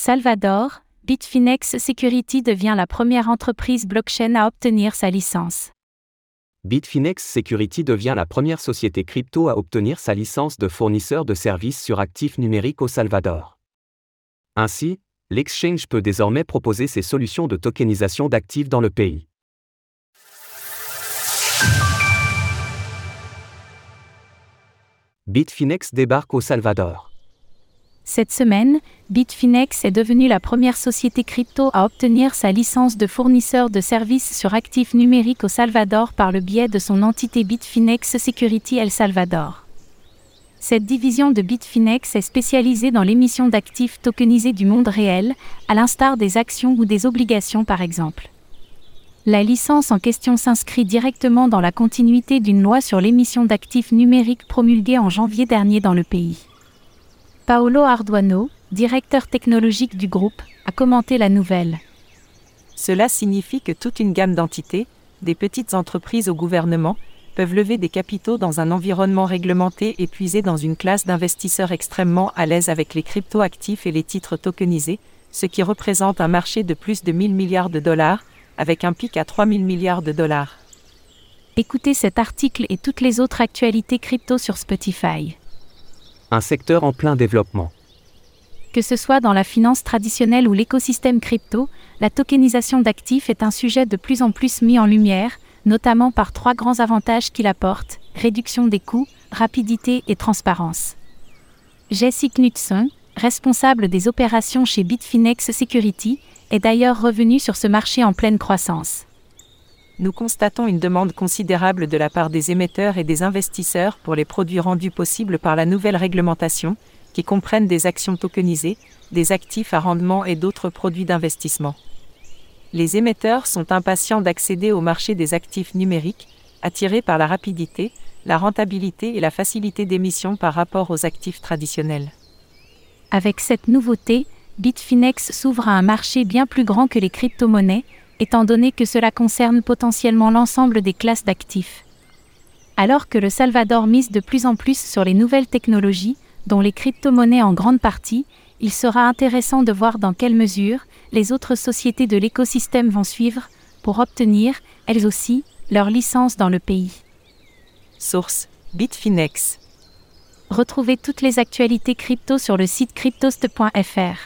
Salvador, Bitfinex Security devient la première entreprise blockchain à obtenir sa licence. Bitfinex Security devient la première société crypto à obtenir sa licence de fournisseur de services sur actifs numériques au Salvador. Ainsi, l'exchange peut désormais proposer ses solutions de tokenisation d'actifs dans le pays. Bitfinex débarque au Salvador. Cette semaine, Bitfinex est devenue la première société crypto à obtenir sa licence de fournisseur de services sur actifs numériques au Salvador par le biais de son entité Bitfinex Security El Salvador. Cette division de Bitfinex est spécialisée dans l'émission d'actifs tokenisés du monde réel, à l'instar des actions ou des obligations par exemple. La licence en question s'inscrit directement dans la continuité d'une loi sur l'émission d'actifs numériques promulguée en janvier dernier dans le pays. Paolo Arduano, directeur technologique du groupe, a commenté la nouvelle. Cela signifie que toute une gamme d'entités, des petites entreprises au gouvernement, peuvent lever des capitaux dans un environnement réglementé et puiser dans une classe d'investisseurs extrêmement à l'aise avec les cryptoactifs et les titres tokenisés, ce qui représente un marché de plus de 1000 milliards de dollars, avec un pic à 3 000 milliards de dollars. Écoutez cet article et toutes les autres actualités crypto sur Spotify. Un secteur en plein développement. Que ce soit dans la finance traditionnelle ou l'écosystème crypto, la tokenisation d'actifs est un sujet de plus en plus mis en lumière, notamment par trois grands avantages qu'il apporte réduction des coûts, rapidité et transparence. Jesse Knudsen, responsable des opérations chez Bitfinex Security, est d'ailleurs revenu sur ce marché en pleine croissance. Nous constatons une demande considérable de la part des émetteurs et des investisseurs pour les produits rendus possibles par la nouvelle réglementation, qui comprennent des actions tokenisées, des actifs à rendement et d'autres produits d'investissement. Les émetteurs sont impatients d'accéder au marché des actifs numériques, attirés par la rapidité, la rentabilité et la facilité d'émission par rapport aux actifs traditionnels. Avec cette nouveauté, Bitfinex s'ouvre à un marché bien plus grand que les crypto-monnaies, étant donné que cela concerne potentiellement l'ensemble des classes d'actifs. Alors que le Salvador mise de plus en plus sur les nouvelles technologies, dont les crypto-monnaies en grande partie, il sera intéressant de voir dans quelle mesure les autres sociétés de l'écosystème vont suivre pour obtenir, elles aussi, leur licence dans le pays. Source Bitfinex. Retrouvez toutes les actualités crypto sur le site cryptost.fr.